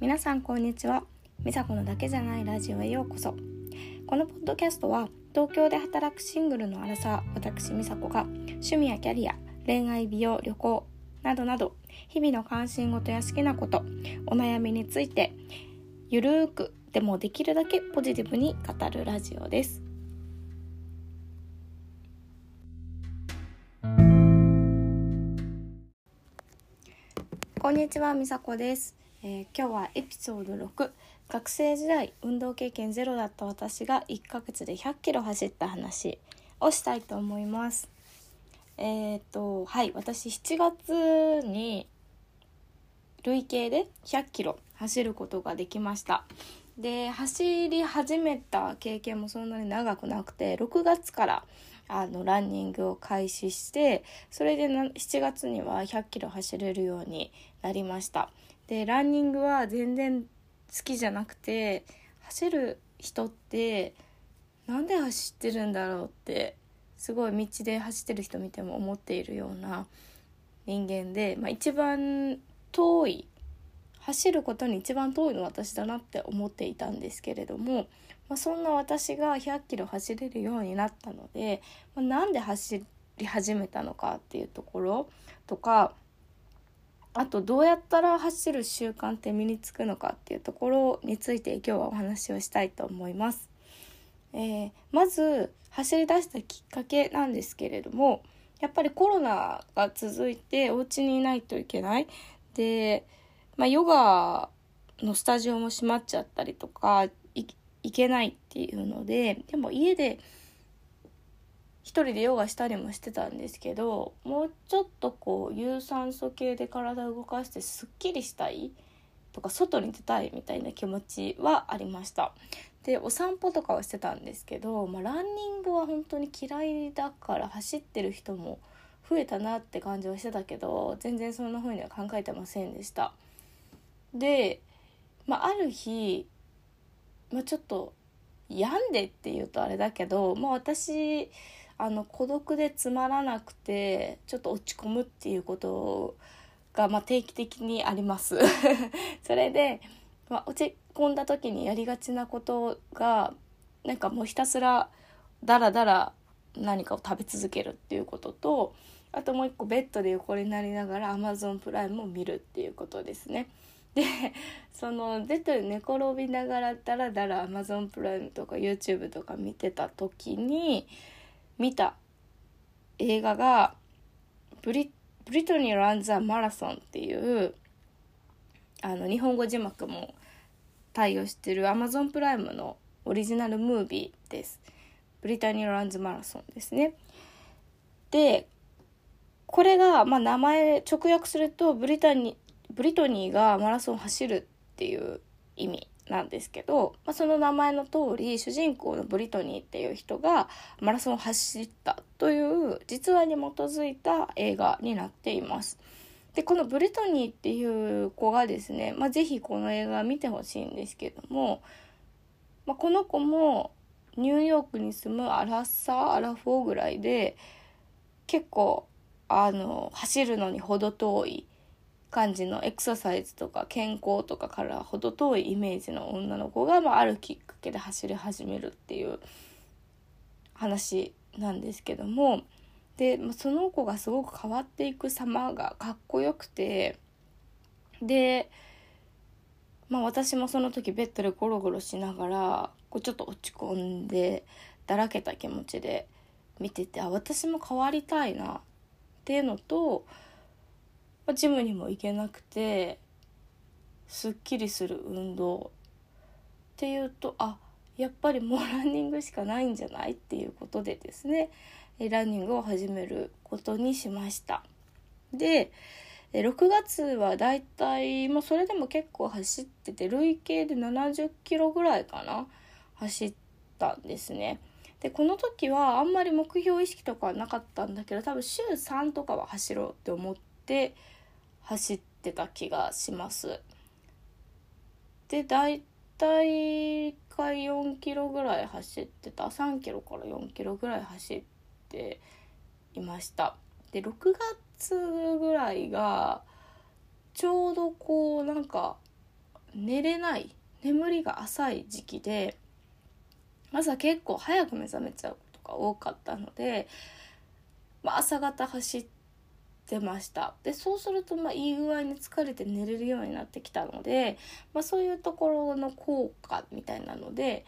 皆さんこんにちは。美佐子のだけじゃないラジオへようこそ。このポッドキャストは東京で働くシングルのアラサー私美佐子が趣味やキャリア恋愛美容旅行などなど日々の関心事や好きなことお悩みについてゆるーくでもできるだけポジティブに語るラジオです。こんにちは、みさこです、えー今日はエピソード6学生時代運動経験ゼロだった私が1ヶ月で100キロ走った話をしたいと思います。えっ、とはい私7月に累計で100キロ走ることができました。で走り始めた経験もそんなに長くなくて6月からあのランニングを開始してそれで7月には100キロ走れるようになりました。でランニングは全然好きじゃなくて走る人ってなんで走ってるんだろうってすごい道で走ってる人見ても思っているような人間で、まあ、一番遠い走ることに一番遠いの私だなって思っていたんですけれども、まあ、そんな私が100キロ走れるようになったので、まあ、なんで走り始めたのかっていうところとかあとどうやったら走る習慣って身につくのかっていうところについて今日はお話をしたいと思います。えーまず走り出したきっかけなんですけれどもやっぱりコロナが続いてお家にいないといけないで、まあ、ヨガのスタジオも閉まっちゃったりとかいいけないっていうのででも家で人でヨガしたりもしてたんですけどもうちょっとこう有酸素系で体を動かしてすっきりしたいとか外に出たいみたいな気持ちはありました。でお散歩とかはしてたんですけど、まあ、ランニングは本当に嫌いだから走ってる人も増えたなって感じはしてたけど全然そんな風には考えてませんでした。で、まあ、ある日、まあ、ちょっと病んでっていうとあれだけど、まあ、私あの孤独でつまらなくてちょっと落ち込むっていうことが、まあ、定期的にあります それで、まあ、落ち込んだ時にやりがちなことがなんかもうひたすらダラダラ何かを食べ続けるっていうこととあともう一個ベッドで横になりながら Amazon プライムを見るっていうことですね。でそのベッドで寝転びながらダラダラ Amazon プライムとか YouTube とか見てた時に見た映画がブリ「ブリトニー・ランザ・マラソン」っていうあの日本語字幕も対応してる Amazon プライムのオリジナルムービーです。ブリタニー・ランズ・マラソンですね。でこれが、まあ、名前直訳するとブリタニブリトニーがマラソン走るっていう意味なんですけど、まあ、その名前の通り主人公のブリトニーっていう人がマラソンを走ったという実話に基づいた映画になっています。でこのブリトニーっていう子がですね、まあ、ぜひこの映画見てほしいんですけども、まあ、この子もニューヨークに住むアラッサーアラフォーぐらいで結構あの走るのに程遠い感じのエクササイズとか健康とかから程遠いイメージの女の子が、まあ、あるきっかけで走り始めるっていう話なんですけどもでまその子がすごく変わっていく様がかっこよくてで、まあ、私もその時ベッドでゴロゴロしながらこうちょっと落ち込んでだらけた気持ちで見ててあ私も変わりたいなっていうのと、まあジムにも行けなくてすっきりする運動っていうとあやっぱりもう ランニングしかないんじゃないっていうことでですねランニングを始めることにしました。で6月はだいたいもうそれでも結構走ってて累計で70キロぐらいかな走ったんですね。でこの時はあんまり目標意識とかはなかったんだけど多分週3とかは走ろうって思って走ってた気がします。で大体1回4キロぐらい走ってた3キロから4キロぐらい走っていました。で6月ぐらいがちょうどこうなんか寝れない眠りが浅い時期で朝結構早く目覚めちゃうことが多かったので、まあ、朝方走って出ましたでそうするとまあいい具合に疲れて寝れるようになってきたので、まあ、そういうところの効果みたいなので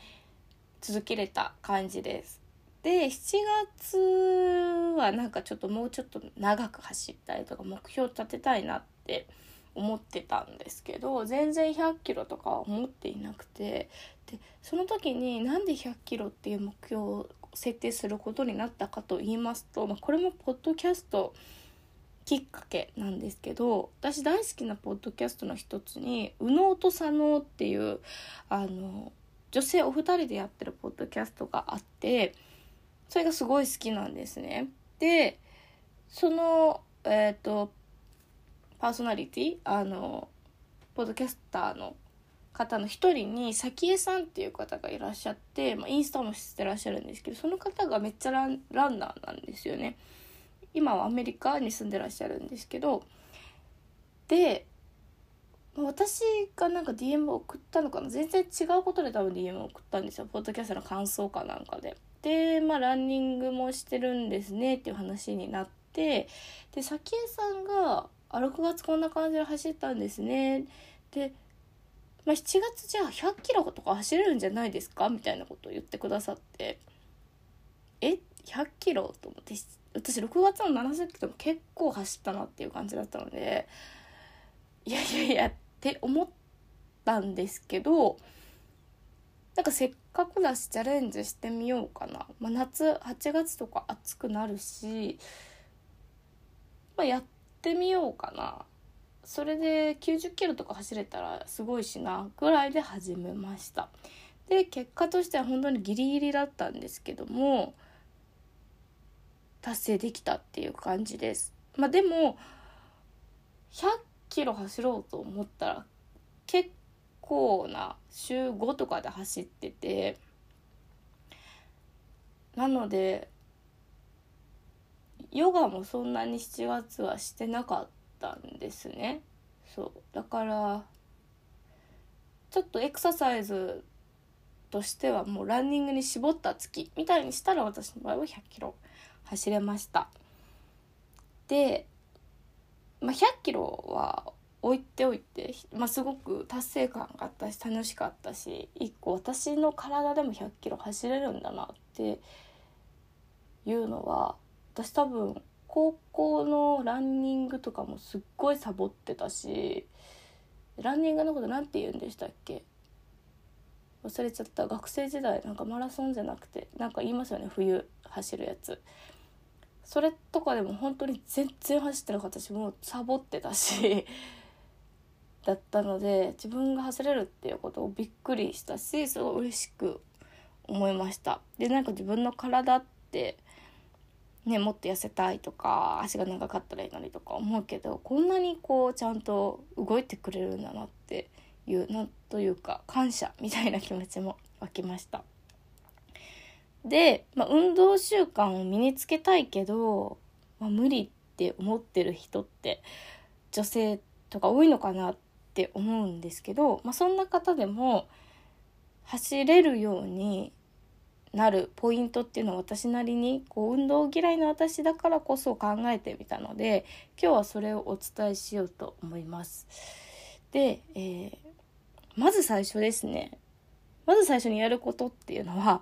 続けれた感じです。で7月はなんかちょっともうちょっと長く走ったりとか目標立てたいなって思ってたんですけど全然100キロとかは思っていなくてでその時になんで100キロっていう目標を設定することになったかと言いますと、まあ、これもポッドキャストきっかけなんですけど私大好きなポッドキャストの一つに「右脳と左脳」っていうあの女性お二人でやってるポッドキャストがあってそれがすごい好きなんですね。でそのえっ、ー、とパーソナリティあのポッドキャスターの方の一人に早紀江さんっていう方がいらっしゃって、まあ、インスタもしてらっしゃるんですけどその方がめっちゃランランナーなんですよね。今はアメリカに住んでらっしゃるんですけどで私がなんか DM を送ったのかな？全然違うことで多分 DM を送ったんですよ。ポッドキャストの感想かなんかで。でまあランニングもしてるんですねっていう話になってで早紀江さんがあ6月こんな感じで走ったんですね。で、まあ、7月じゃあ100キロとか走れるんじゃないですか？みたいなことを言ってくださって。え？100キロ？と思って。私6月の70キロも結構走ったなっていう感じだったのでいやいやいやって思ったんですけどなんかせっかくだしチャレンジしてみようかな、まあ、夏8月とか暑くなるし、まあ、やってみようかな。それで90キロとか走れたらすごいしなぐらいで始めました。で結果としては本当にギリギリだったんですけども達成できたっていう感じです。まあでも100キロ走ろうと思ったら結構な週5とかで走っててなのでヨガもそんなに7月はしてなかったんですね。そう。だからちょっとエクササイズとしてはもうランニングに絞った月みたいにしたら私の場合は100キロ。走れました。で、まあ、100キロは置いておいて、まあ、すごく達成感があったし楽しかったし一個私の体でも100キロ走れるんだなっていうのは私多分高校のランニングとかもすっごいサボってたしランニングのこと何て言うんでしたっけ？忘れちゃった。学生時代なんかマラソンじゃなくてなんか言いますよね。冬走るやつ。それとかでも本当に全然走ってなかったしもうサボってたし だったので自分が走れるっていうことをびっくりしたしすごい嬉しく思いました。でなんか自分の体ってねもっと痩せたいとか足が長かったらいいのにとか思うけどこんなにこうちゃんと動いてくれるんだなっていうなんというか感謝みたいな気持ちも湧きました。で、まあ、運動習慣を身につけたいけど、まあ、無理って思ってる人って女性とか多いのかなって思うんですけど、まあ、そんな方でも走れるようになるポイントっていうのを私なりにこう運動嫌いの私だからこそ考えてみたので今日はそれをお伝えしようと思います。で、えー、まず最初ですねまず最初にやることっていうのは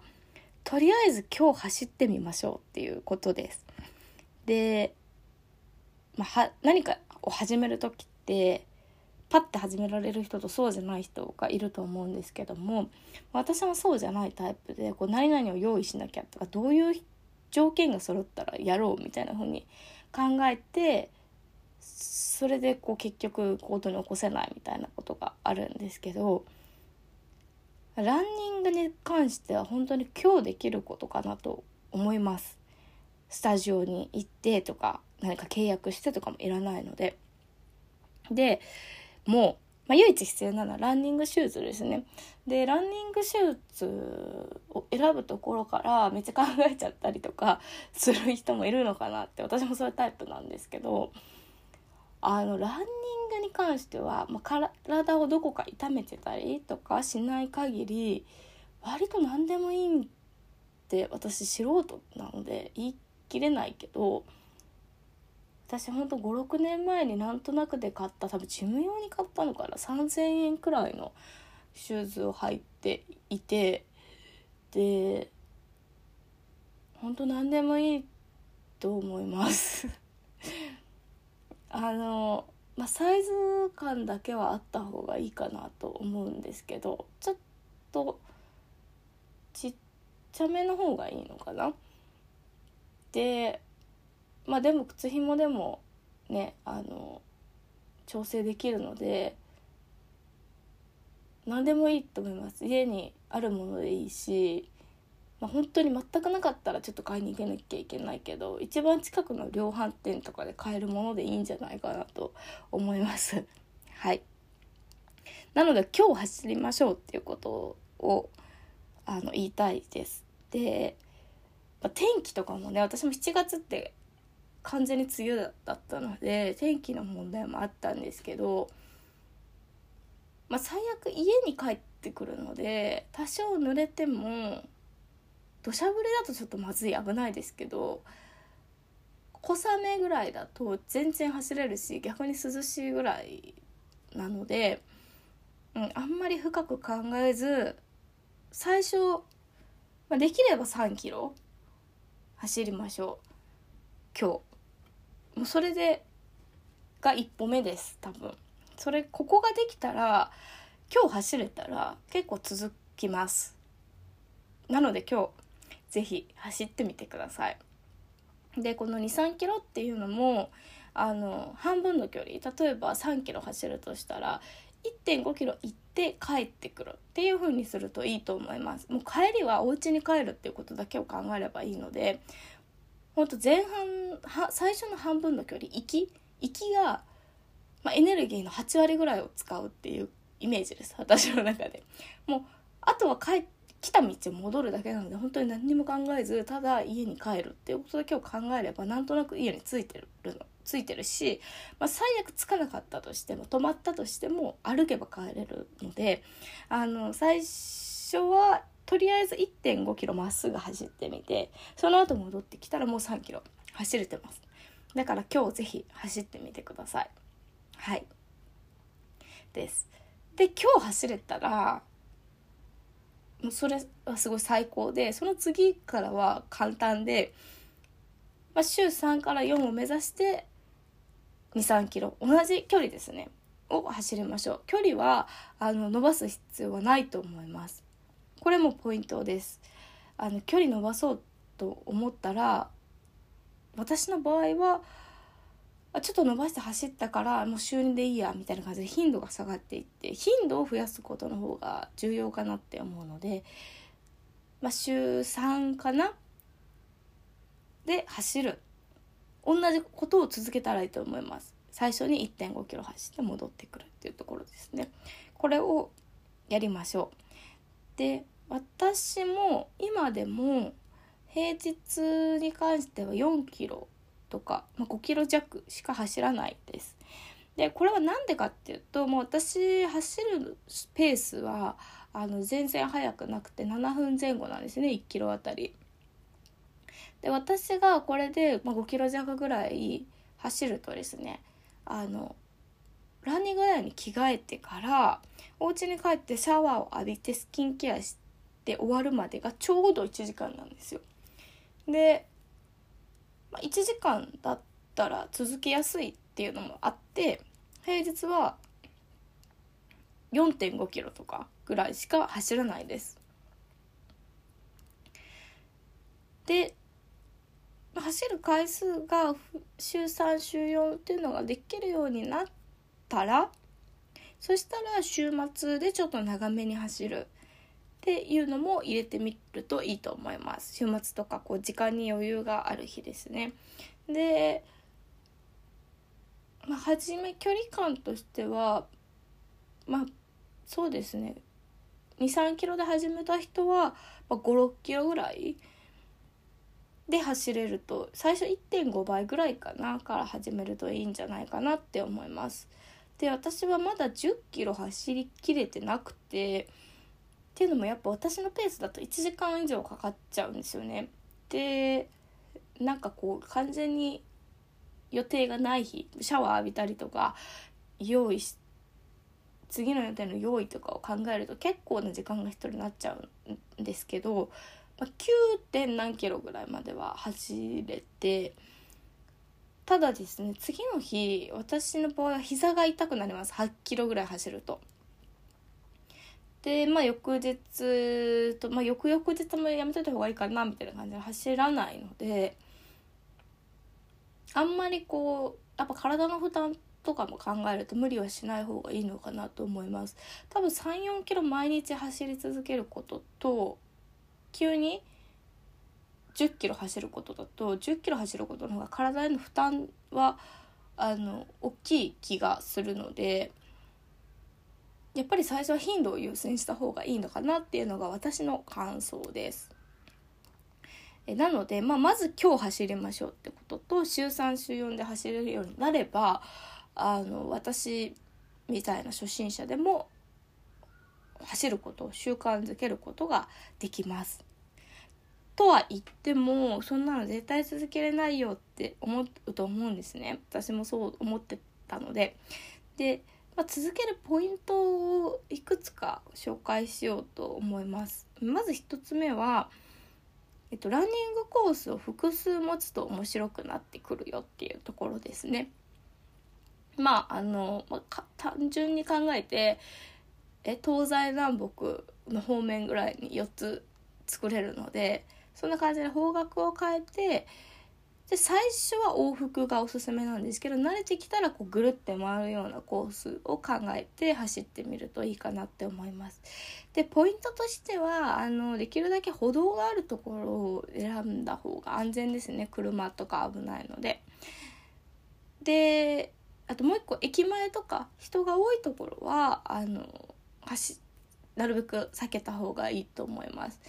とりあえず今日走ってみましょうっていうことです。で、まあ、何かを始める時ってパッて始められる人とそうじゃない人がいると思うんですけども私はそうじゃないタイプでこう何々を用意しなきゃとかどういう条件が揃ったらやろうみたいな風に考えてそれでこう結局行動に起こせないみたいなことがあるんですけどランニングに関しては本当に今日できることかなと思います。スタジオに行ってとか何か契約してとかもいらないので。でもうまあ、唯一必要なのはランニングシューズですね。でランニングシューズを選ぶところからめっちゃ考えちゃったりとかする人もいるのかなって私もそういうタイプなんですけどあのランニングに関しては、まあ、体をどこか痛めてたりとかしない限り割と何でもいいって私素人なので言い切れないけど私ほんと56年前になんとなくで買った多分ジム用に買ったのかな3,000円くらいのシューズを履いていてで本当何でもいいと思います。あのまあサイズ感だけはあった方がいいかなと思うんですけどちょっとちっちゃめの方がいいのかな。でまあでも靴ひもでもねあの調整できるので何でもいいと思います。家にあるものでいいしまあ、本当に全くなかったらちょっと買いに行けなきゃいけないけど一番近くの量販店とかで買えるものでいいんじゃないかなと思います。はい。なので今日走りましょうっていうことをあの言いたいです。で、まあ、天気とかもね私も7月って完全に梅雨だったので天気の問題もあったんですけどまあ最悪家に帰ってくるので多少濡れても土砂降りだとちょっとまずい危ないですけど小雨ぐらいだと全然走れるし逆に涼しいぐらいなので、うん、あんまり深く考えず最初、まあ、できれば3キロ走りましょう今日。もうそれでが一歩目です多分。それここができたら今日走れたら結構続きます。なので今日是非走ってみてください。でこの23キロっていうのもあの半分の距離例えば3キロ走るとしたら1.5キロ行って帰ってくるっていう風にするといいと思いますもう帰りはお家に帰るっていうことだけを考えればいいのでほんと前半は最初の半分の距離行き行きが、まあ、エネルギーの8割ぐらいを使うっていうイメージです私の中でもうあとは帰って来た道を戻るだけなので本当に何にも考えずただ家に帰るっていうことだけを考えればなんとなく家に着いてるのついてるし、まあ、最悪着かなかったとしても止まったとしても歩けば帰れるのであの最初はとりあえず1 5キロまっすぐ走ってみてその後戻ってきたらもう3キロ走れてます。だから今日ぜひ走ってみてください。はい。です。で今日走れたらそれはすごい最高でその次からは簡単で、まあ、週3から4を目指して23キロ同じ距離ですねを走りましょう。距離はあの伸ばす必要はないと思います。これもポイントです。あの距離伸ばそうと思ったら私の場合はあちょっと伸ばして走ったからもう週2でいいやみたいな感じで頻度が下がっていって頻度を増やすことの方が重要かなって思うので、まあ、週3かなで走る。同じことを続けたらいいと思います。最初に1 5キロ走って戻ってくるっていうところですね。これをやりましょう。で私も今でも平日に関しては4キロとか、まあ、5キロ弱しか走らないです。でこれは何でかっていうともう私走るペースはあの全然速くなくて7分前後なんですね1キロあたり。で私がこれで、まあ、5キロ弱ぐらい走るとですねあのランニングウェアに着替えてからお家に帰ってシャワーを浴びてスキンケアして終わるまでがちょうど1時間なんですよ。でまあ、1時間だったら続けやすいっていうのもあって平日は4.5キロとかぐらいしか走らないです。で走る回数が週3週4っていうのができるようになったらそしたら週末でちょっと長めに走るっていうのも入れてみるといいと思います。週末とかこう時間に余裕がある日ですね。でまあ初め距離感としてはまあそうですね。23キロで始めた人は、ま、56キロぐらいで走れると最初1.5倍ぐらいかなから始めるといいんじゃないかなって思います。で私はまだ10キロ走りきれてなくてっていうのもやっぱ私のペースだと1時間以上かかっちゃうんですよね。でなんかこう完全に予定がない日シャワー浴びたりとか用意し次の予定の用意とかを考えると結構な時間が必要になっちゃうんですけど、まあ、9. 点何キロぐらいまでは走れてただですね次の日私の場合は膝が痛くなります8キロぐらい走ると。でまあ翌日と、まあ、翌々日もやめといた方がいいかなみたいな感じで走らないのであんまりこうやっぱ体の負担とかも考えると無理はしない方がいいのかなと思います。多分34キロ毎日走り続けることと急に10キロ走ることだと10キロ走ることの方が体への負担はあの大きい気がするのでやっぱり最初は頻度を優先した方がいいのかなっていうのが私の感想です。えなので、まあ、まず今日走りましょうってことと週3週4で走れるようになればあの私みたいな初心者でも走ることを習慣づけることができます。とは言ってもそんなの絶対続けれないよって思うと思うんですね私もそう思ってたのでで、まあ、続けるポイントをいくつか紹介しようと思いますまず1つ目はえっと、ランニングコースを複数持つと面白くなってくるよっていうところですね。まああの、まあ、単純に考えてえ東西南北の方面ぐらいに4つ作れるのでそんな感じで方角を変えてで最初は往復がおすすめなんですけど慣れてきたらこうぐるって回るようなコースを考えて走ってみるといいかなって思います。でポイントとしてはあのできるだけ歩道があるところを選んだ方が安全ですね車とか危ないので。であともう一個駅前とか人が多いところはあの走なるべく避けた方がいいと思います。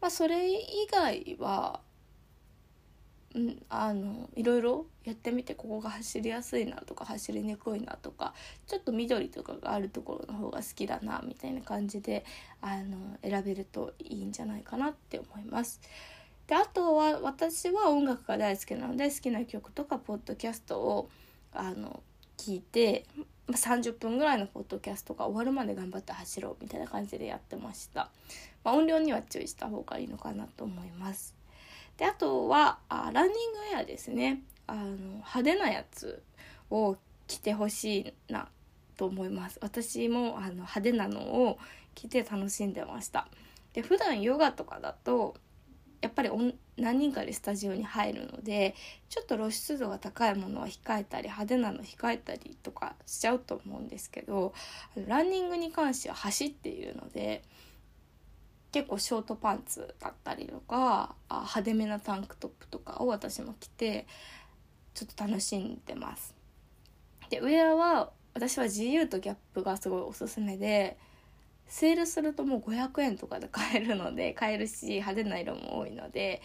まあ、それ以外はうん、あのいろいろやってみてここが走りやすいなとか走りにくいなとかちょっと緑とかがあるところの方が好きだなみたいな感じであの選べるといいんじゃないかなって思います。であとは私は音楽が大好きなので好きな曲とかポッドキャストをあの聞いて、30分ぐらいのポッドキャストが終わるまで頑張って走ろうみたいな感じでやってました。まあ、音量には注意した方がいいのかなと思います。であとはあランニングウェアですね。あの派手なやつを着てほしいなと思います。私もあの派手なのを着て楽しんでました。で普段ヨガとかだとやっぱり何人かでスタジオに入るのでちょっと露出度が高いものは控えたり派手なの控えたりとかしちゃうと思うんですけどランニングに関しては走っているので結構ショートパンツだったりとかあ派手めなタンクトップとかを私も着てちょっと楽しんでます。でウェアは私は GU とギャップがすごいおすすめでセールするともう500円とかで買えるので買えるし派手な色も多いので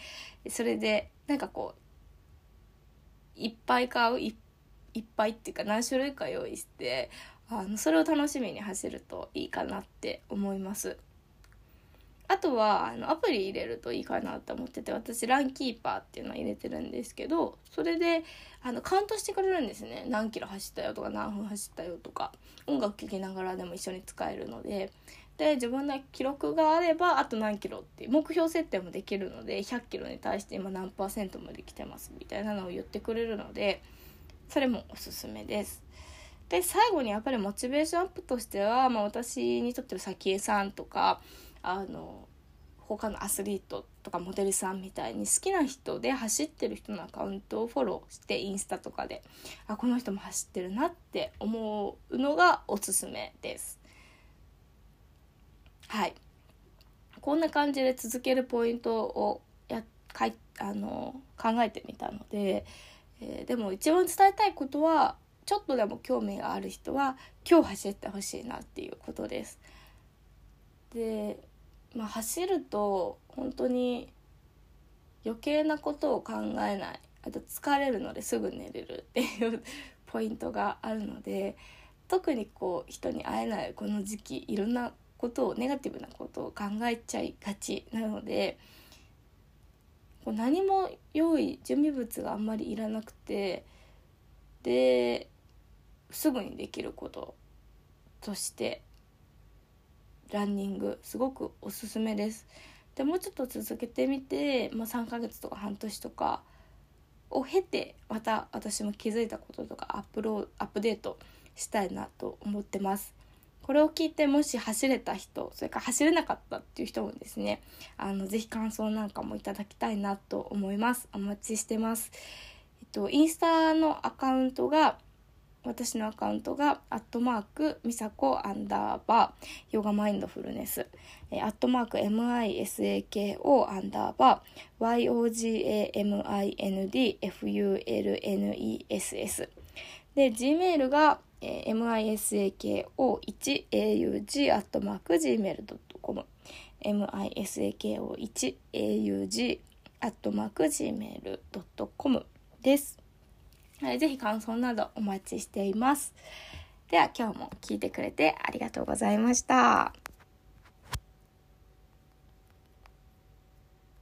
それでなんかこういっぱい買ういっぱいっていうか何種類か用意してあのそれを楽しみに走るといいかなって思います。あとはあのアプリ入れるといいかなと思ってて私ランキーパーっていうのを入れてるんですけどそれであのカウントしてくれるんですね何キロ走ったよとか何分走ったよとか音楽聴きながらでも一緒に使えるのでで自分の記録があればあと何キロって目標設定もできるので100キロに対して今何パーセントまで来てますみたいなのを言ってくれるのでそれもおすすめです。で最後にやっぱりモチベーションアップとしては、まあ、私にとっては早紀江さんとかあの他のアスリートとかモデルさんみたいに好きな人で走ってる人のアカウントをフォローしてインスタとかであこの人も走ってるなって思うのがおすすめです。はい。こんな感じで続けるポイントをやかいあの考えてみたので、えー、でも一番伝えたいことはちょっとでも興味がある人は今日走ってほしいなっていうことです。でまあ、走ると本当に余計なことを考えない。あと疲れるのですぐ寝れるっていうポイントがあるので特にこう人に会えないこの時期いろんなことをネガティブなことを考えちゃいがちなのでこう何も用意準備物があんまりいらなくてですぐにできることとしてランニングすごくおすすめです。でもうちょっと続けてみて、まあ、3ヶ月とか半年とかを経てまた私も気づいたこととかアップローアップデートしたいなと思ってます。これを聞いてもし走れた人それから走れなかったっていう人もですねあのぜひ感想なんかもいただきたいなと思いますお待ちしてますえっとインスタのアカウントが私のアカウントが、アットマーク、みさこアンダーバー、ヨガマインドフルネス、えアットマーク、misako アンダーバー、yogamindfulness。で、gmail が、えー、misako1aug アットマーク gmail.com misako1aug アットマーク gmail.com です。はい、ぜひ感想などお待ちしています。では今日も聞いてくれてありがとうございました。